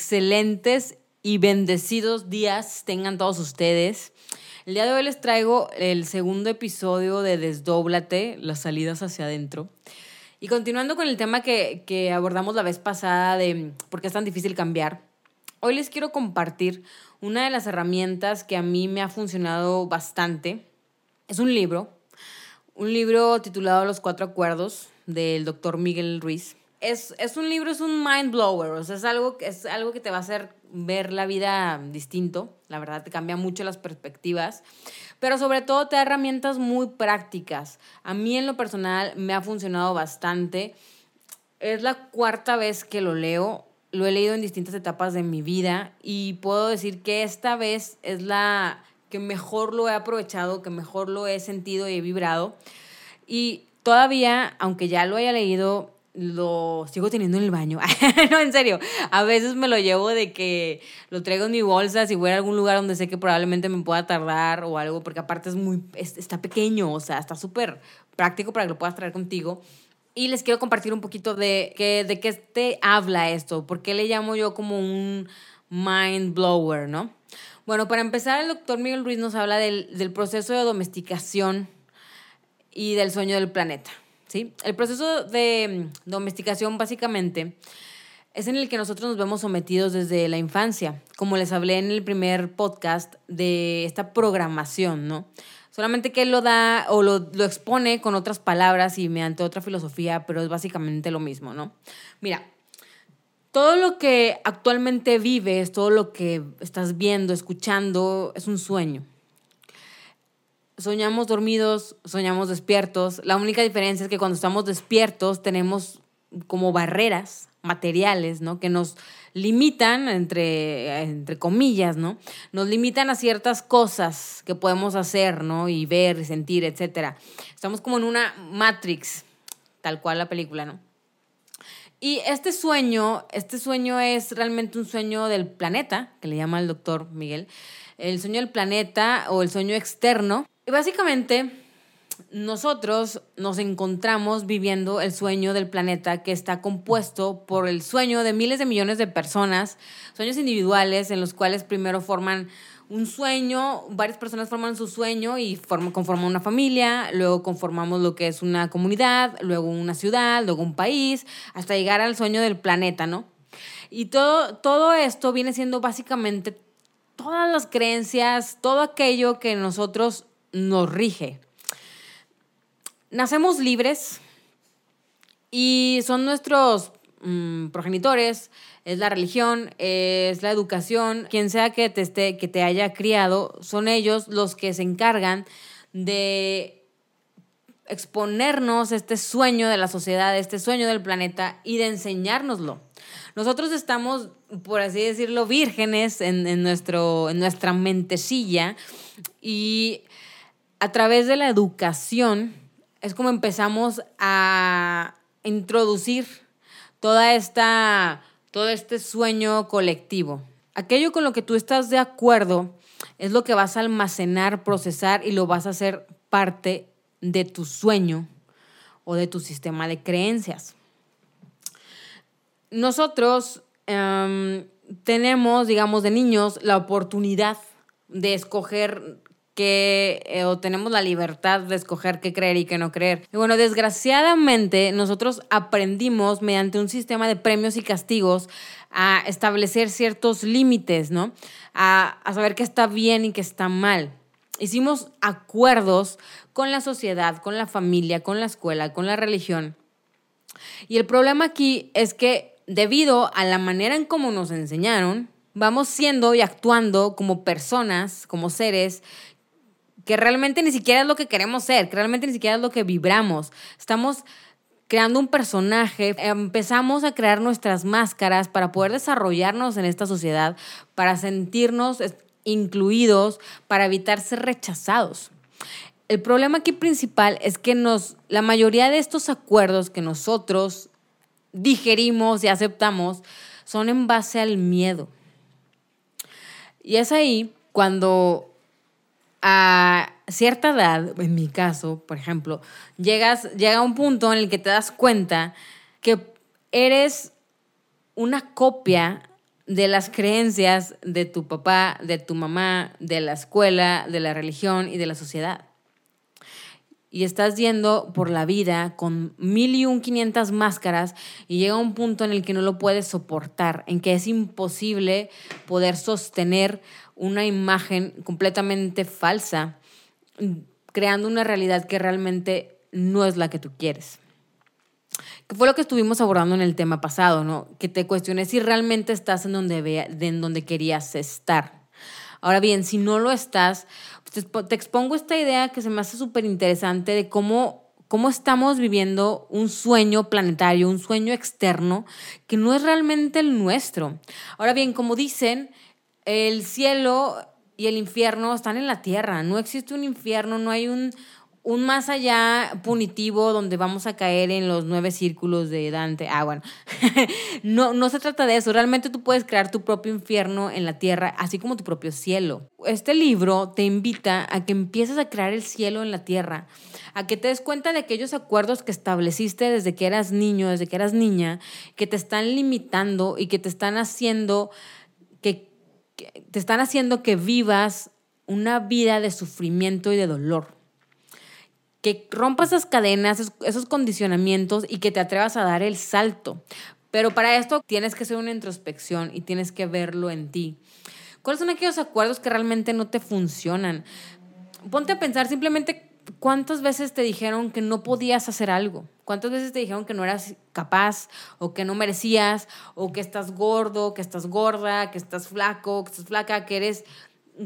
excelentes y bendecidos días tengan todos ustedes. El día de hoy les traigo el segundo episodio de Desdóblate, las salidas hacia adentro. Y continuando con el tema que, que abordamos la vez pasada de por qué es tan difícil cambiar, hoy les quiero compartir una de las herramientas que a mí me ha funcionado bastante. Es un libro, un libro titulado Los Cuatro Acuerdos del doctor Miguel Ruiz es, es, un libro, es un mind blower, o sea, es algo, es algo que te va a hacer ver la vida distinto, la verdad te cambia mucho las perspectivas, pero sobre todo te da herramientas muy prácticas. A mí en lo personal me ha funcionado bastante. Es la cuarta vez que lo leo, lo he leído en distintas etapas de mi vida y puedo decir que esta vez es la que mejor lo he aprovechado, que mejor lo he sentido y he vibrado. Y todavía, aunque ya lo haya leído, lo sigo teniendo en el baño. no, en serio. A veces me lo llevo de que lo traigo en mi bolsa si voy a algún lugar donde sé que probablemente me pueda tardar o algo, porque aparte es muy, está pequeño, o sea, está súper práctico para que lo puedas traer contigo. Y les quiero compartir un poquito de, que, de qué te habla esto, por qué le llamo yo como un mind blower, ¿no? Bueno, para empezar, el doctor Miguel Ruiz nos habla del, del proceso de domesticación y del sueño del planeta. ¿Sí? El proceso de mm, domesticación básicamente es en el que nosotros nos vemos sometidos desde la infancia, como les hablé en el primer podcast de esta programación, ¿no? Solamente que él lo da o lo, lo expone con otras palabras y mediante otra filosofía, pero es básicamente lo mismo, ¿no? Mira, todo lo que actualmente vives, todo lo que estás viendo, escuchando, es un sueño soñamos dormidos, soñamos despiertos. La única diferencia es que cuando estamos despiertos tenemos como barreras materiales, ¿no? Que nos limitan, entre, entre comillas, ¿no? Nos limitan a ciertas cosas que podemos hacer, ¿no? Y ver, sentir, etc. Estamos como en una Matrix, tal cual la película, ¿no? Y este sueño, este sueño es realmente un sueño del planeta, que le llama el doctor Miguel, el sueño del planeta o el sueño externo, y básicamente nosotros nos encontramos viviendo el sueño del planeta que está compuesto por el sueño de miles de millones de personas, sueños individuales en los cuales primero forman un sueño, varias personas forman su sueño y forman, conforman una familia, luego conformamos lo que es una comunidad, luego una ciudad, luego un país, hasta llegar al sueño del planeta, ¿no? Y todo, todo esto viene siendo básicamente todas las creencias, todo aquello que nosotros nos rige. Nacemos libres y son nuestros mm, progenitores, es la religión, es la educación, quien sea que te, esté, que te haya criado, son ellos los que se encargan de exponernos este sueño de la sociedad, este sueño del planeta y de enseñárnoslo. Nosotros estamos, por así decirlo, vírgenes en, en, nuestro, en nuestra mentecilla y a través de la educación es como empezamos a introducir toda esta, todo este sueño colectivo. Aquello con lo que tú estás de acuerdo es lo que vas a almacenar, procesar y lo vas a hacer parte de tu sueño o de tu sistema de creencias. Nosotros em, tenemos, digamos, de niños la oportunidad de escoger que eh, o tenemos la libertad de escoger qué creer y qué no creer. Y bueno, desgraciadamente nosotros aprendimos mediante un sistema de premios y castigos a establecer ciertos límites, ¿no? A, a saber qué está bien y qué está mal. Hicimos acuerdos con la sociedad, con la familia, con la escuela, con la religión. Y el problema aquí es que debido a la manera en cómo nos enseñaron, vamos siendo y actuando como personas, como seres que realmente ni siquiera es lo que queremos ser, que realmente ni siquiera es lo que vibramos. Estamos creando un personaje, empezamos a crear nuestras máscaras para poder desarrollarnos en esta sociedad, para sentirnos incluidos, para evitar ser rechazados. El problema aquí principal es que nos, la mayoría de estos acuerdos que nosotros digerimos y aceptamos son en base al miedo. Y es ahí cuando a cierta edad, en mi caso, por ejemplo, llegas, llega un punto en el que te das cuenta que eres una copia de las creencias de tu papá, de tu mamá, de la escuela, de la religión y de la sociedad. Y estás yendo por la vida con mil y un quinientas máscaras y llega un punto en el que no lo puedes soportar, en que es imposible poder sostener una imagen completamente falsa, creando una realidad que realmente no es la que tú quieres. Que fue lo que estuvimos abordando en el tema pasado, ¿no? Que te cuestiones si realmente estás en donde, en donde querías estar. Ahora bien, si no lo estás, pues te expongo esta idea que se me hace súper interesante de cómo, cómo estamos viviendo un sueño planetario, un sueño externo que no es realmente el nuestro. Ahora bien, como dicen, el cielo y el infierno están en la tierra. No existe un infierno, no hay un, un más allá punitivo donde vamos a caer en los nueve círculos de Dante. Ah, bueno, no, no se trata de eso. Realmente tú puedes crear tu propio infierno en la tierra, así como tu propio cielo. Este libro te invita a que empieces a crear el cielo en la tierra, a que te des cuenta de aquellos acuerdos que estableciste desde que eras niño, desde que eras niña, que te están limitando y que te están haciendo te están haciendo que vivas una vida de sufrimiento y de dolor que rompas esas cadenas, esos condicionamientos y que te atrevas a dar el salto. Pero para esto tienes que hacer una introspección y tienes que verlo en ti. ¿Cuáles son aquellos acuerdos que realmente no te funcionan? Ponte a pensar simplemente cuántas veces te dijeron que no podías hacer algo. ¿Cuántas veces te dijeron que no eras capaz o que no merecías o que estás gordo, que estás gorda, que estás flaco, que estás flaca, que eres,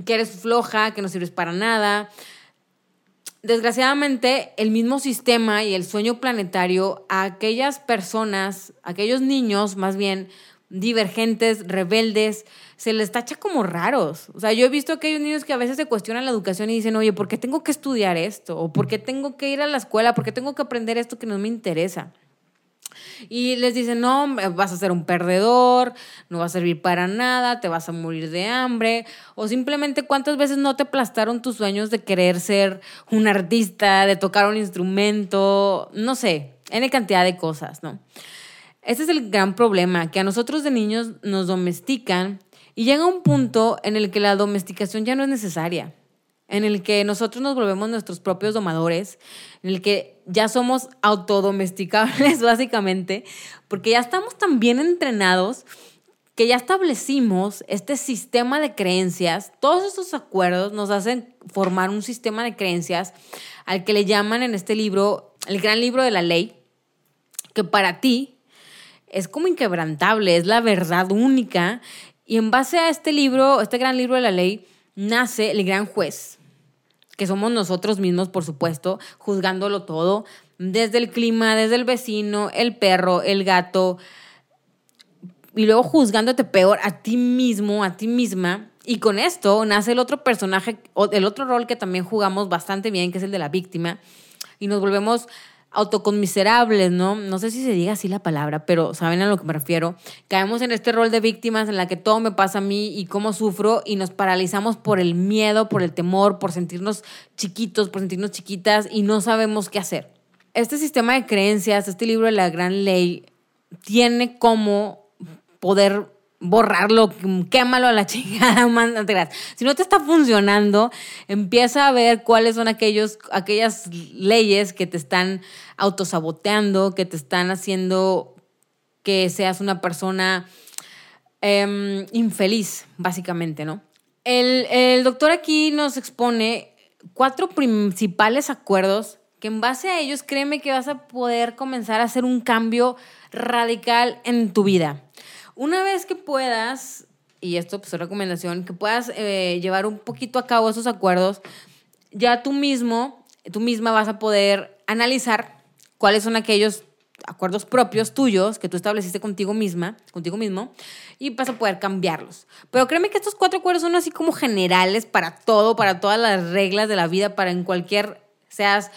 que eres floja, que no sirves para nada? desgraciadamente, el mismo sistema y el sueño planetario a aquellas personas, aquellos niños más bien divergentes, rebeldes, se les tacha como raros. O sea, yo he visto aquellos niños que a veces se cuestionan la educación y dicen, oye, ¿por qué tengo que estudiar esto? ¿O por qué tengo que ir a la escuela? ¿Por qué tengo que aprender esto que no me interesa? Y les dicen, no, vas a ser un perdedor, no va a servir para nada, te vas a morir de hambre. O simplemente cuántas veces no te aplastaron tus sueños de querer ser un artista, de tocar un instrumento, no sé, N cantidad de cosas, ¿no? Ese es el gran problema, que a nosotros de niños nos domestican y llega un punto en el que la domesticación ya no es necesaria en el que nosotros nos volvemos nuestros propios domadores, en el que ya somos autodomesticables básicamente, porque ya estamos tan bien entrenados que ya establecimos este sistema de creencias, todos estos acuerdos nos hacen formar un sistema de creencias al que le llaman en este libro el gran libro de la ley, que para ti es como inquebrantable, es la verdad única, y en base a este libro, este gran libro de la ley, nace el gran juez, que somos nosotros mismos, por supuesto, juzgándolo todo, desde el clima, desde el vecino, el perro, el gato, y luego juzgándote peor a ti mismo, a ti misma. Y con esto nace el otro personaje, el otro rol que también jugamos bastante bien, que es el de la víctima, y nos volvemos autoconmiserables, ¿no? No sé si se diga así la palabra, pero saben a lo que me refiero. Caemos en este rol de víctimas en la que todo me pasa a mí y cómo sufro y nos paralizamos por el miedo, por el temor, por sentirnos chiquitos, por sentirnos chiquitas y no sabemos qué hacer. Este sistema de creencias, este libro de la gran ley, tiene como poder borrarlo, quémalo a la chingada, Si no te está funcionando, empieza a ver cuáles son aquellos, aquellas leyes que te están autosaboteando, que te están haciendo que seas una persona em, infeliz, básicamente, ¿no? El, el doctor aquí nos expone cuatro principales acuerdos que en base a ellos créeme que vas a poder comenzar a hacer un cambio radical en tu vida. Una vez que puedas, y esto pues es recomendación, que puedas eh, llevar un poquito a cabo esos acuerdos, ya tú mismo, tú misma vas a poder analizar cuáles son aquellos acuerdos propios tuyos que tú estableciste contigo misma, contigo mismo, y vas a poder cambiarlos. Pero créeme que estos cuatro acuerdos son así como generales para todo, para todas las reglas de la vida, para en cualquier, seas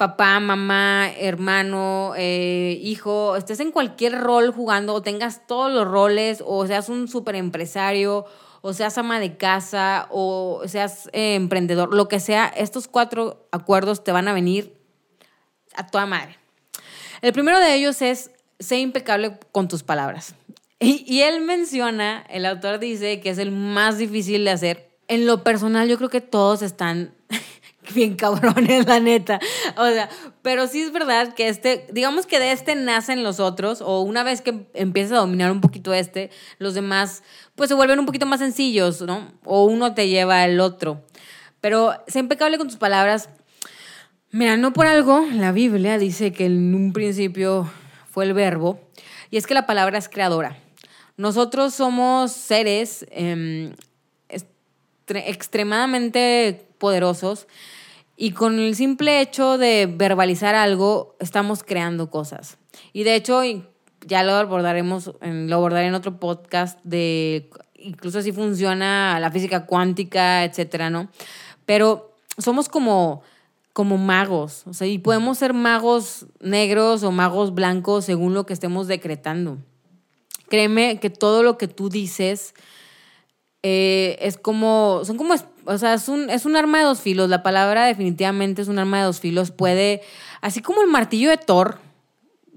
papá, mamá, hermano, eh, hijo, estés en cualquier rol jugando o tengas todos los roles o seas un super empresario o seas ama de casa o seas eh, emprendedor, lo que sea, estos cuatro acuerdos te van a venir a toda madre. El primero de ellos es ser impecable con tus palabras. Y él menciona, el autor dice que es el más difícil de hacer. En lo personal, yo creo que todos están bien cabrones, la neta. O sea, pero sí es verdad que este, digamos que de este nacen los otros, o una vez que empiezas a dominar un poquito este, los demás, pues se vuelven un poquito más sencillos, ¿no? O uno te lleva al otro. Pero sé impecable con tus palabras. Mira, no por algo, la Biblia dice que en un principio fue el verbo, y es que la palabra es creadora. Nosotros somos seres em, extremadamente poderosos y con el simple hecho de verbalizar algo estamos creando cosas. Y de hecho ya lo abordaremos, lo abordaré en otro podcast de incluso si funciona la física cuántica, etcétera, ¿no? Pero somos como como magos, o sea, y podemos ser magos negros o magos blancos según lo que estemos decretando. Créeme que todo lo que tú dices eh, es como, son como, o sea, es un, es un arma de dos filos. La palabra definitivamente es un arma de dos filos. Puede, así como el martillo de Thor,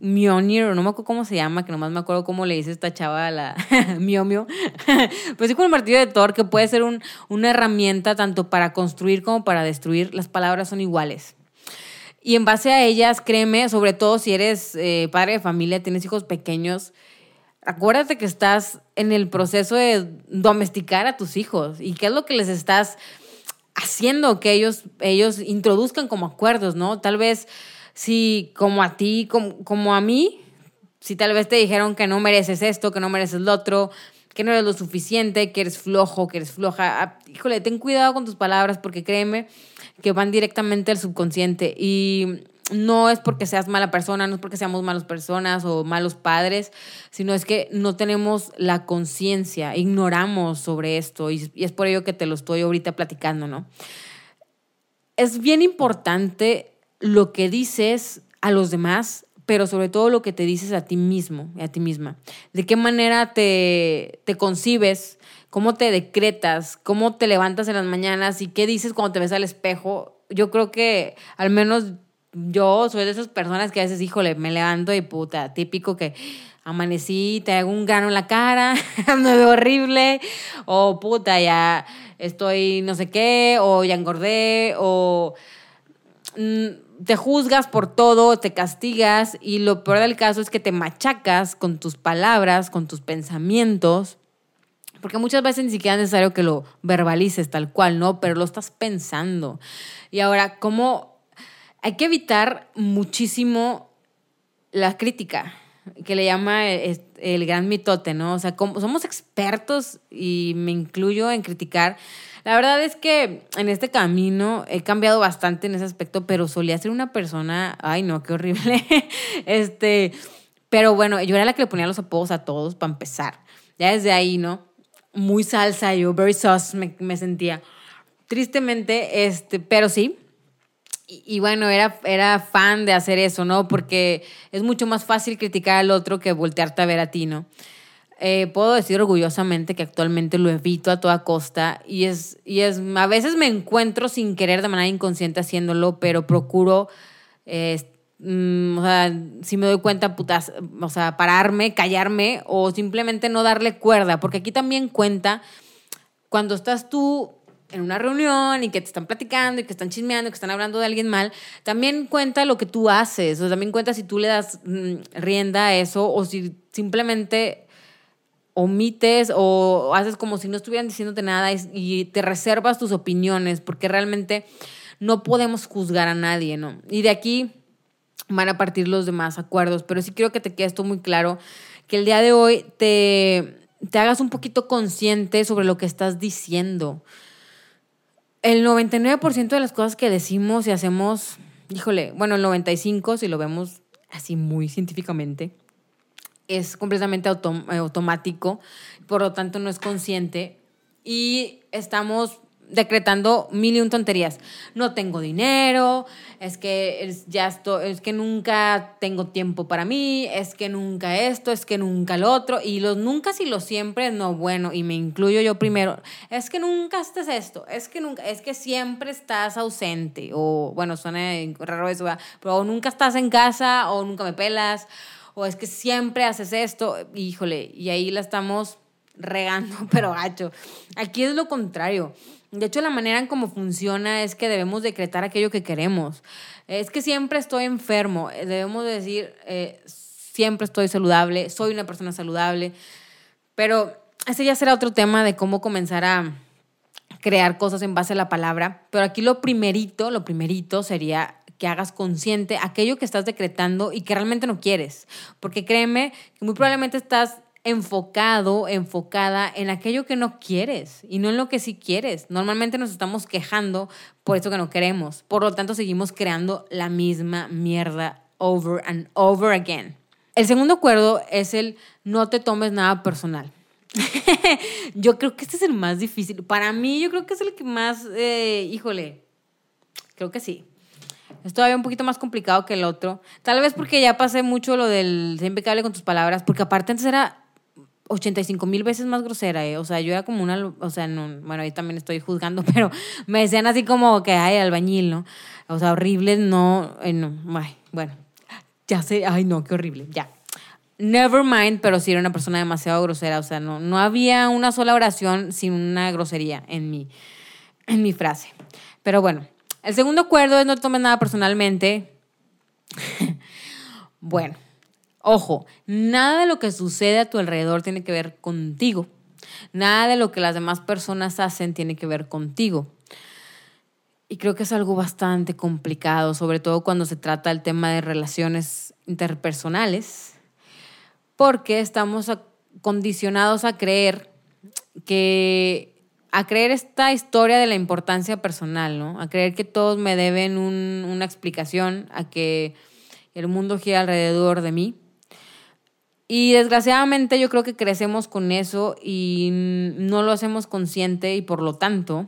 Mjolnir, no me acuerdo cómo se llama, que nomás me acuerdo cómo le dice esta chava a la Mio pues sí como el martillo de Thor, que puede ser un, una herramienta tanto para construir como para destruir. Las palabras son iguales. Y en base a ellas, créeme, sobre todo si eres eh, padre de familia, tienes hijos pequeños, acuérdate que estás en el proceso de domesticar a tus hijos y qué es lo que les estás haciendo que ellos, ellos introduzcan como acuerdos, ¿no? Tal vez si como a ti, como, como a mí, si tal vez te dijeron que no mereces esto, que no mereces lo otro, que no eres lo suficiente, que eres flojo, que eres floja. Ah, híjole, ten cuidado con tus palabras porque créeme que van directamente al subconsciente y no es porque seas mala persona, no es porque seamos malas personas o malos padres, sino es que no tenemos la conciencia, ignoramos sobre esto y, es por ello que te lo estoy ahorita platicando, ¿no? Es bien importante lo que dices a los demás, pero sobre todo lo que te dices a ti mismo, a ti misma. De qué manera te, te concibes, cómo te decretas, cómo te levantas en las mañanas y qué dices cuando te ves al espejo. Yo creo que al menos yo soy de esas personas que a veces, híjole, me levanto y puta, típico que amanecí, te hago un grano en la cara, me veo horrible, o puta, ya estoy no sé qué, o ya engordé, o mm, te juzgas por todo, te castigas, y lo peor del caso es que te machacas con tus palabras, con tus pensamientos, porque muchas veces ni siquiera es necesario que lo verbalices tal cual, ¿no? Pero lo estás pensando. Y ahora, ¿cómo hay que evitar muchísimo la crítica, que le llama el, gran mitote, ¿no? O sea, somos expertos y me incluyo en criticar. La verdad es que en este camino he cambiado bastante en ese aspecto, pero solía ser una persona, ay no, qué horrible. este, pero bueno, yo era la que le ponía los apodos a todos para empezar. Ya desde ahí, ¿no? Muy salsa, yo very sus me, me sentía. Tristemente, este, pero sí, y, bueno, era, era fan de hacer eso, ¿no? Porque es mucho más fácil criticar al otro que voltearte a ver a ti, ¿no? Eh, puedo decir orgullosamente que actualmente lo evito a toda costa y es, y es, a veces me encuentro sin querer de manera inconsciente haciéndolo, pero procuro, eh, mm, o sea, si me doy cuenta, putas, o sea, pararme, callarme o simplemente no darle cuerda, porque aquí también cuenta cuando estás tú en una reunión y que te están platicando y que están chismeando, que están hablando de alguien mal, también cuenta lo que tú haces, o también cuenta si tú le das mm, rienda a eso o si simplemente omites o haces como si no estuvieran diciéndote nada y, te reservas tus opiniones, porque realmente no podemos juzgar a nadie, ¿no? Y de aquí van a partir los demás acuerdos, pero sí quiero que te quede esto muy claro, que el día de hoy te, te hagas un poquito consciente sobre lo que estás diciendo el 99% de las cosas que decimos y hacemos, híjole, bueno, el 95% si lo vemos así muy científicamente, es completamente automático, por lo tanto no es consciente. Y estamos decretando mil y un tonterías. No tengo dinero, es que es, ya estoy, es que nunca tengo tiempo para mí, es que nunca esto, es que nunca lo otro. Y los nunca y los siempre, no, bueno, y me incluyo yo primero, es que nunca estés esto, es que nunca, es que siempre estás ausente, o bueno, suena raro eso, pero nunca estás en casa, o nunca me pelas, o es que siempre haces esto, híjole, y ahí la estamos regando, pero gacho. Aquí es lo contrario. De hecho, la manera en cómo funciona es que debemos decretar aquello que queremos. Es que siempre estoy enfermo. Debemos decir, eh, siempre estoy saludable, soy una persona saludable. Pero ese ya será otro tema de cómo comenzar a crear cosas en base a la palabra. Pero aquí lo primerito, lo primerito sería que hagas consciente aquello que estás decretando y que realmente no quieres. Porque créeme que muy probablemente estás enfocado, enfocada en aquello que no quieres y no en lo que sí quieres. Normalmente nos estamos quejando por eso que no queremos. Por lo tanto, seguimos creando la misma mierda over and over again. El segundo acuerdo es el no te tomes nada personal. yo creo que este es el más difícil. Para mí, yo creo que es el que más, eh, híjole, creo que sí. Es todavía un poquito más complicado que el otro. Tal vez porque ya pasé mucho lo del ser impecable con tus palabras, porque aparte antes era 85 mil veces más grosera, ¿eh? O sea, yo era como una, o sea, no, bueno, ahí también estoy juzgando, pero me decían así como que, ay, albañil, ¿no? O sea, horrible, no, eh, no, ay, bueno, ya sé, ay, no, qué horrible, ya. Never mind, pero sí era una persona demasiado grosera, o sea, no, no había una sola oración sin una grosería en mi, en mi frase. Pero bueno, el segundo acuerdo es no tomes nada personalmente. bueno, Ojo, nada de lo que sucede a tu alrededor tiene que ver contigo. Nada de lo que las demás personas hacen tiene que ver contigo. Y creo que es algo bastante complicado, sobre todo cuando se trata del tema de relaciones interpersonales, porque estamos condicionados a creer que a creer esta historia de la importancia personal, ¿no? A creer que todos me deben una explicación, a que el mundo gira alrededor de mí. Y desgraciadamente yo creo que crecemos con eso y no lo hacemos consciente y por lo tanto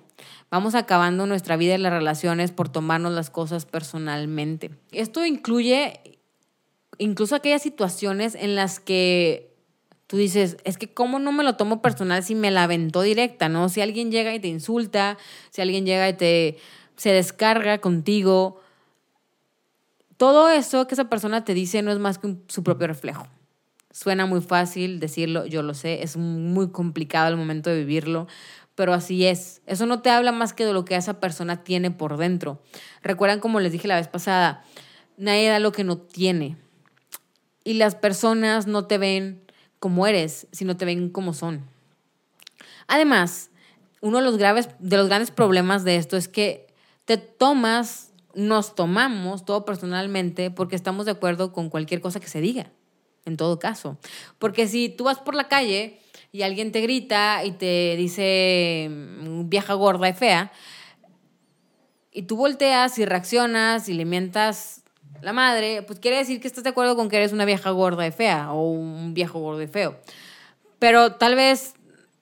vamos acabando nuestra vida y las relaciones por tomarnos las cosas personalmente. Esto incluye incluso aquellas situaciones en las que tú dices, es que cómo no me lo tomo personal si me la aventó directa, ¿no? Si alguien llega y te insulta, si alguien llega y te se descarga contigo, todo eso que esa persona te dice no es más que su propio reflejo. Suena muy fácil decirlo, yo lo sé, es muy complicado el momento de vivirlo, pero así es. Eso no te habla más que de lo que esa persona tiene por dentro. Recuerdan como les dije la vez pasada, nadie da lo que no tiene. Y las personas no te ven como eres, sino te ven como son. Además, uno de los, graves, de los grandes problemas de esto es que te tomas, nos tomamos todo personalmente porque estamos de acuerdo con cualquier cosa que se diga en todo caso. Porque si tú vas por la calle y alguien te grita y te dice mm, vieja gorda y fea, y tú volteas y reaccionas y le mientas la madre, pues quiere decir que estás de acuerdo con que eres una vieja gorda y fea o un viejo gordo y feo. Pero tal vez,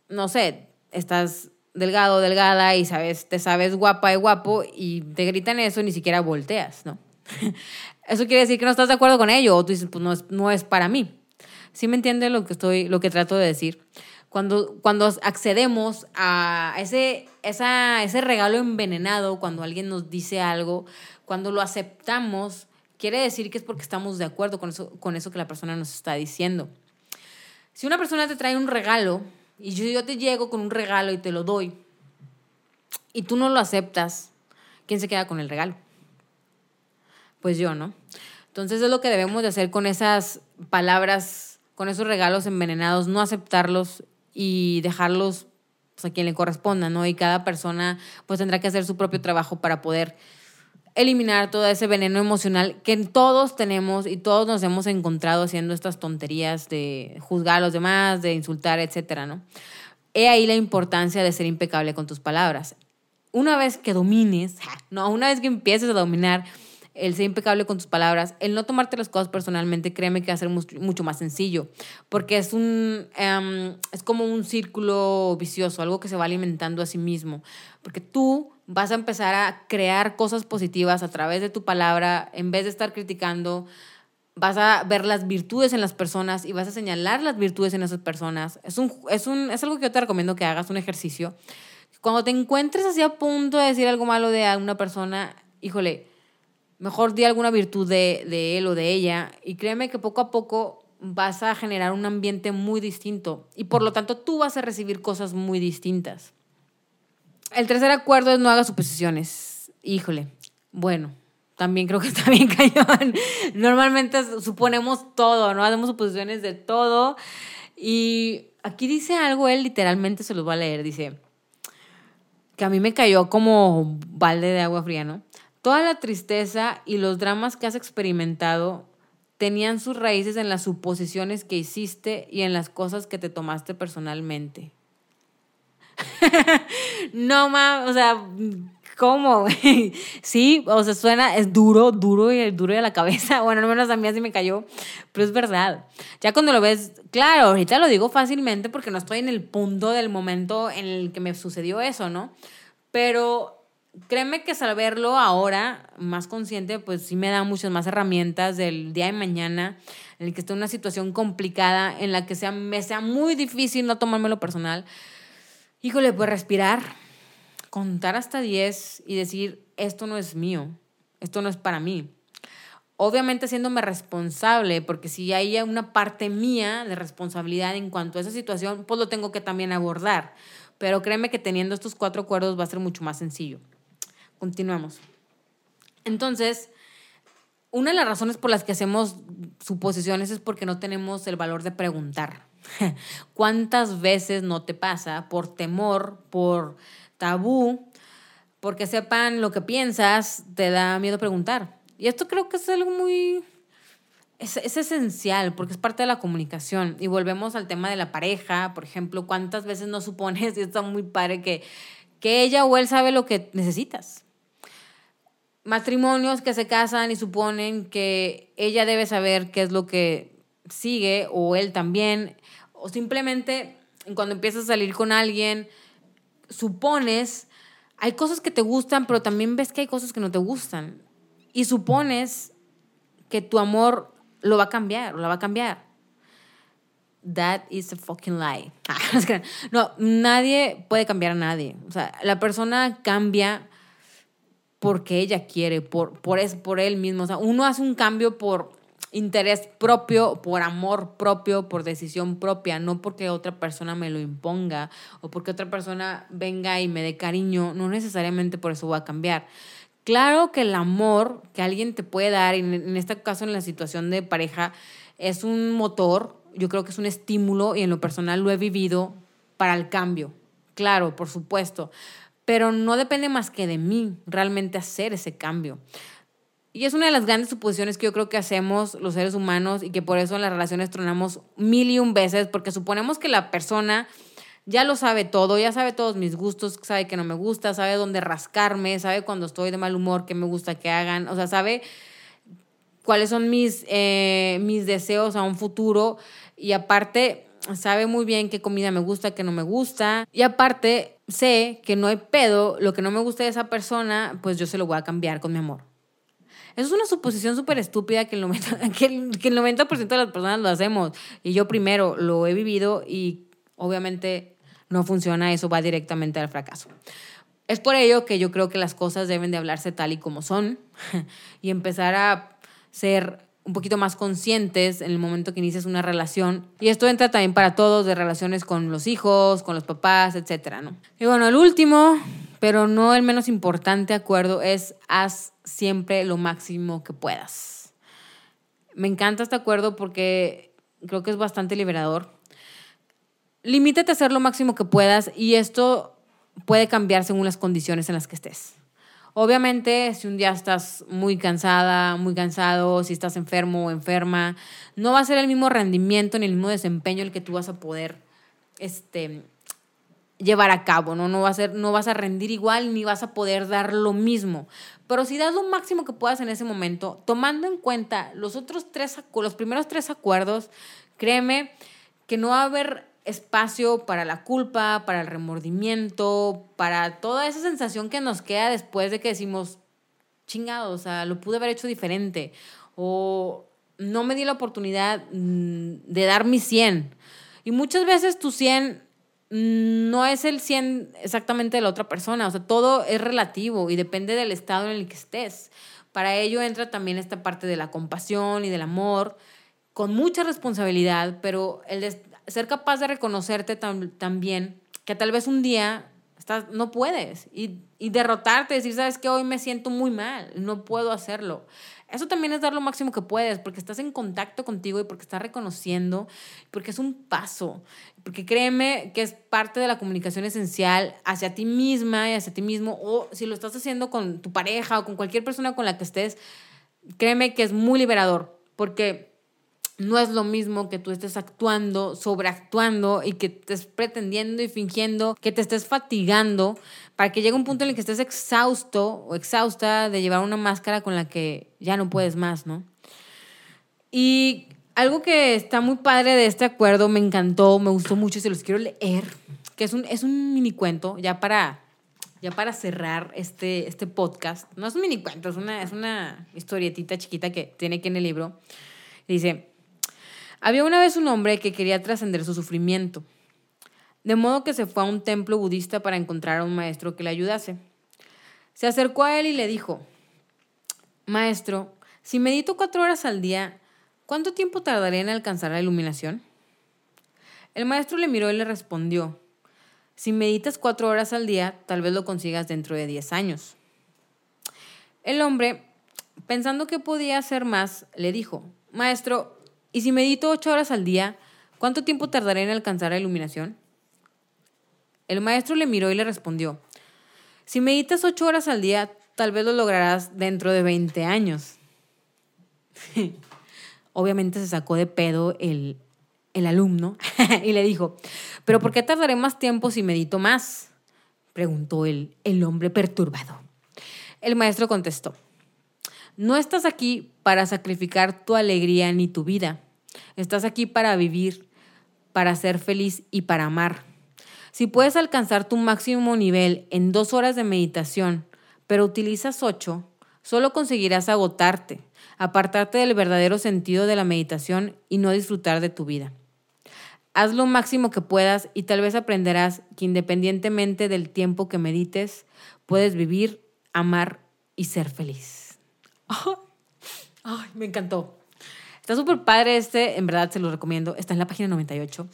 no sé, estás delgado, delgada y sabes, te sabes guapa y guapo y te gritan eso ni siquiera volteas, ¿no? eso quiere decir que no estás de acuerdo con ello o tú dices, pues no es, no es para mí. ¿Sí me entiende lo que, estoy, lo que trato de decir? Cuando, cuando accedemos a ese, esa, ese regalo envenenado, cuando alguien nos dice algo, cuando lo aceptamos, quiere decir que es porque estamos de acuerdo con eso, con eso que la persona nos está diciendo. Si una persona te trae un regalo y yo, yo te llego con un regalo y te lo doy y tú no lo aceptas, ¿quién se queda con el regalo? Pues yo, ¿no? Entonces es lo que debemos de hacer con esas palabras, con esos regalos envenenados, no aceptarlos y dejarlos pues, a quien le corresponda, ¿no? Y cada persona pues tendrá que hacer su propio trabajo para poder eliminar todo ese veneno emocional que todos tenemos y todos nos hemos encontrado haciendo estas tonterías de juzgar a los demás, de insultar, etcétera, ¿no? He ahí la importancia de ser impecable con tus palabras. Una vez que domines, no, una vez que empieces a dominar el ser impecable con tus palabras, el no tomarte las cosas personalmente, créeme que va a ser mucho más sencillo, porque es, un, em, es como un círculo vicioso, algo que se va alimentando a sí mismo, porque tú vas a empezar a crear cosas positivas a través de tu palabra, en vez de estar criticando, vas a ver las virtudes en las personas y vas a señalar las virtudes en esas personas. Es, un, es, un, es algo que yo te recomiendo que hagas, un ejercicio. Cuando te encuentres así a punto de decir algo malo de una persona, híjole, mejor di alguna virtud de, él o de ella y créeme que poco a poco vas a generar un ambiente muy distinto y por lo tanto tú vas a recibir cosas muy distintas. El tercer acuerdo es no haga suposiciones. Híjole, bueno, también creo que está bien cañón. Normalmente suponemos todo, ¿no? Hacemos suposiciones de todo. Y aquí dice algo, él literalmente se los va a leer, dice que a mí me cayó como balde de agua fría, ¿no? Toda la tristeza y los dramas que has experimentado tenían sus raíces en las suposiciones que hiciste y en las cosas que te tomaste personalmente. no mames, o sea, ¿cómo? sí, o sea, suena, es duro, duro y duro de la cabeza. Bueno, al menos a mí así me cayó, pero es verdad. Ya cuando lo ves, claro, ahorita lo digo fácilmente porque no estoy en el punto del momento en el que me sucedió eso, ¿no? Pero créeme que saberlo ahora, más consciente, pues sí me da muchas más herramientas del día de mañana, en el que estoy en una situación complicada, en la que sea, me sea muy difícil no tomármelo personal. Híjole, pues respirar, contar hasta 10 y decir, esto no es mío, esto no es para mí. Obviamente haciéndome responsable, porque si hay una parte mía de responsabilidad en cuanto a esa situación, pues lo tengo que también abordar. Pero créeme que teniendo estos cuatro acuerdos va a ser mucho más sencillo. Continuamos. Entonces, una de las razones por las que hacemos suposiciones es porque no tenemos el valor de preguntar. ¿Cuántas veces no te pasa por temor, por tabú, porque sepan lo que piensas, te da miedo preguntar? Y esto creo que es algo muy... Es, es, esencial porque es parte de la comunicación. Y volvemos al tema de la pareja, por ejemplo, ¿cuántas veces no supones, y está muy padre, que, que ella o él sabe lo que necesitas? Matrimonios que se casan y suponen que ella debe saber qué es lo que sigue o él también, o simplemente cuando empiezas a salir con alguien, supones, hay cosas que te gustan, pero también ves que hay cosas que no te gustan. Y supones que tu amor lo va a cambiar o la va a cambiar. That is a fucking lie. no, nadie puede cambiar a nadie. O sea, la persona cambia porque ella quiere, por, por, es, por él mismo. Uno hace un cambio por interés propio, por amor propio, por decisión propia, no porque otra persona me lo imponga o porque otra persona venga y me dé cariño, no necesariamente por eso voy a cambiar. Claro que el amor que alguien te puede dar, en este caso en la situación de pareja, es un motor, yo creo que es un estímulo y en lo personal lo he vivido para el cambio. Claro, por supuesto pero no depende más que de mí realmente hacer ese cambio. Y es una de las grandes suposiciones que yo creo que hacemos los seres humanos y que por eso en las relaciones tronamos mil y un veces, porque suponemos que la persona ya lo sabe todo, ya sabe todos mis gustos, sabe que no me gusta, sabe dónde rascarme, sabe cuando estoy de mal humor, qué me gusta que hagan, o sea, sabe cuáles son mis, eh, mis deseos a un futuro y aparte sabe muy bien qué comida me gusta, qué no me gusta. Y aparte, sé que no hay pedo, lo que no me gusta de esa persona, pues yo se lo voy a cambiar con mi amor. Eso es una suposición súper estúpida que el 90%, que el, que el 90 de las personas lo hacemos. Y yo primero lo he vivido y obviamente no funciona, eso va directamente al fracaso. Es por ello que yo creo que las cosas deben de hablarse tal y como son y empezar a ser un poquito más conscientes en el momento que inicias una relación. Y esto entra también para todos, de relaciones con los hijos, con los papás, etcétera, ¿no? Y bueno, el último, pero no el menos importante acuerdo, es haz siempre lo máximo que puedas. Me encanta este acuerdo porque creo que es bastante liberador. Limítate a hacer lo máximo que puedas y esto puede cambiar según las condiciones en las que estés. Obviamente, si un día estás muy cansada, muy cansado, si estás enfermo o enferma, no va a ser el mismo rendimiento ni el mismo desempeño el que tú vas a poder este, llevar a cabo, ¿no? No, va a ser, no vas a rendir igual ni vas a poder dar lo mismo. Pero si das lo máximo que puedas en ese momento, tomando en cuenta los otros tres, los primeros tres acuerdos, créeme que no va a haber espacio para la culpa, para el remordimiento, para toda esa sensación que nos queda después de que decimos, chingado, o sea, lo pude haber hecho diferente o no me di la oportunidad mm, de dar mi 100. Y muchas veces tu 100 mm, no es el 100 exactamente de la otra persona, o sea, todo es relativo y depende del estado en el que estés. Para ello entra también esta parte de la compasión y del amor, con mucha responsabilidad, pero el ser capaz de reconocerte también que tal vez un día estás, no puedes y, y derrotarte, decir, sabes que hoy me siento muy mal, no puedo hacerlo. Eso también es dar lo máximo que puedes, porque estás en contacto contigo y porque estás reconociendo, porque es un paso, porque créeme que es parte de la comunicación esencial hacia ti misma y hacia ti mismo, o si lo estás haciendo con tu pareja o con cualquier persona con la que estés, créeme que es muy liberador, porque no es lo mismo que tú estés actuando, sobreactuando y que estés pretendiendo y fingiendo, que te estés fatigando para que llegue un punto en el que estés exhausto o exhausta de llevar una máscara con la que ya no puedes más, ¿no? Y algo que está muy padre de este acuerdo, me encantó, me gustó mucho y se los quiero leer, que es un, es un mini cuento, ya para, ya para cerrar este, este podcast. No es un mini cuento, es una, es una historietita chiquita que tiene aquí en el libro. Dice, había una vez un hombre que quería trascender su sufrimiento, de modo que se fue a un templo budista para encontrar a un maestro que le ayudase. Se acercó a él y le dijo, Maestro, si medito cuatro horas al día, ¿cuánto tiempo tardaré en alcanzar la iluminación? El maestro le miró y le respondió, Si meditas cuatro horas al día, tal vez lo consigas dentro de diez años. El hombre, pensando que podía hacer más, le dijo, Maestro, y si medito ocho horas al día, ¿cuánto tiempo tardaré en alcanzar la iluminación? El maestro le miró y le respondió, si meditas ocho horas al día, tal vez lo lograrás dentro de 20 años. Obviamente se sacó de pedo el, el alumno y le dijo, pero ¿por qué tardaré más tiempo si medito más? Preguntó el, el hombre perturbado. El maestro contestó, no estás aquí para sacrificar tu alegría ni tu vida. Estás aquí para vivir, para ser feliz y para amar. Si puedes alcanzar tu máximo nivel en dos horas de meditación, pero utilizas ocho, solo conseguirás agotarte, apartarte del verdadero sentido de la meditación y no disfrutar de tu vida. Haz lo máximo que puedas y tal vez aprenderás que independientemente del tiempo que medites, puedes vivir, amar y ser feliz. Me encantó. Está súper padre este, en verdad se lo recomiendo. Está en la página 98.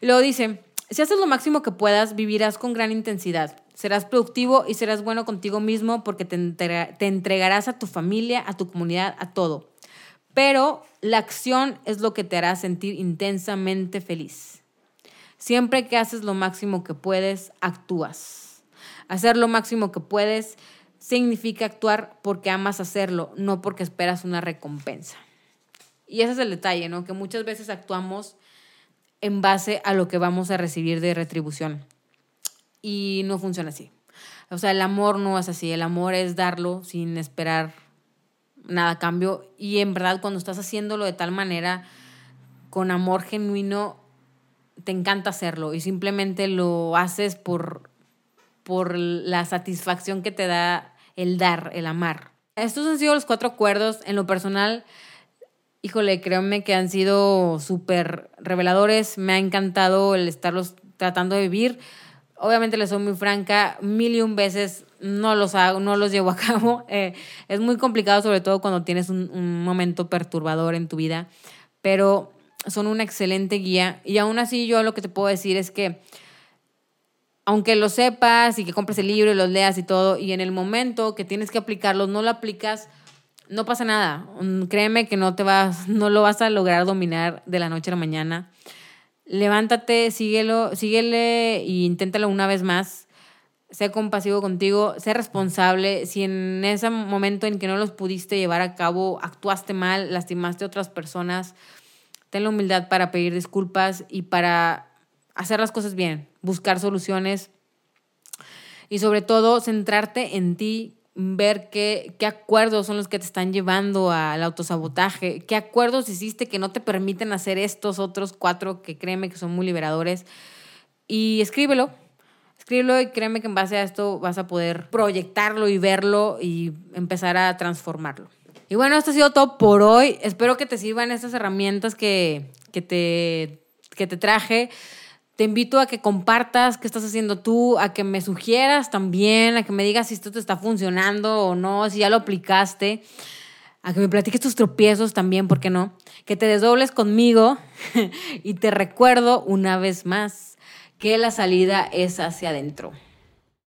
Y luego dice, si haces lo máximo que puedas, vivirás con gran intensidad. Serás productivo y serás bueno contigo mismo porque te, te entregarás a tu familia, a tu comunidad, a todo. Pero la acción es lo que te hará sentir intensamente feliz. Siempre que haces lo máximo que puedes, actúas. Hacer lo máximo que puedes significa actuar porque amas hacerlo, no porque esperas una recompensa. Y ese es el detalle, ¿no? Que muchas veces actuamos en base a lo que vamos a recibir de retribución. Y no funciona así. O sea, el amor no es así. El amor es darlo sin esperar nada a cambio. Y en verdad, cuando estás haciéndolo de tal manera, con amor genuino, te encanta hacerlo. Y simplemente lo haces por, por la satisfacción que te da el dar, el amar. Estos han sido los cuatro acuerdos. En lo personal, híjole, créanme que han sido súper reveladores. Me ha encantado el estarlos tratando de vivir. Obviamente les soy muy franca, mil y un veces no los hago, no los llevo a cabo. Eh, es muy complicado, sobre todo cuando tienes un, un momento perturbador en tu vida, pero son una excelente guía. Y aún así yo lo que te puedo decir es que aunque lo sepas y que compres el libro y los leas y todo, y en el momento que tienes que aplicarlos, no lo aplicas, no pasa nada. Mm, créeme que no te vas, no lo vas a lograr dominar de la noche a la mañana. Levántate, síguelo, síguele e inténtalo una vez más. Sé compasivo contigo, sé responsable. Si en ese momento en que no los pudiste llevar a cabo, actuaste mal, lastimaste a otras personas, ten la humildad para pedir disculpas y para hacer las cosas bien, buscar soluciones y sobre todo centrarte en ti, ver qué, qué acuerdos son los que te están llevando al autosabotaje, qué acuerdos hiciste que no te permiten hacer estos otros cuatro que créeme que son muy liberadores y escríbelo. Escríbelo y créeme que en base a esto vas a poder proyectarlo y verlo y empezar a transformarlo. Y bueno, esto ha sido todo por hoy. Espero que te sirvan estas herramientas que, que, te, que te traje. Te invito a que compartas qué estás haciendo tú, a que me sugieras también, a que me digas si esto te está funcionando o no, si ya lo aplicaste, a que me platiques tus tropiezos también, ¿por qué no? Que te desdobles conmigo y te recuerdo una vez más que la salida es hacia adentro.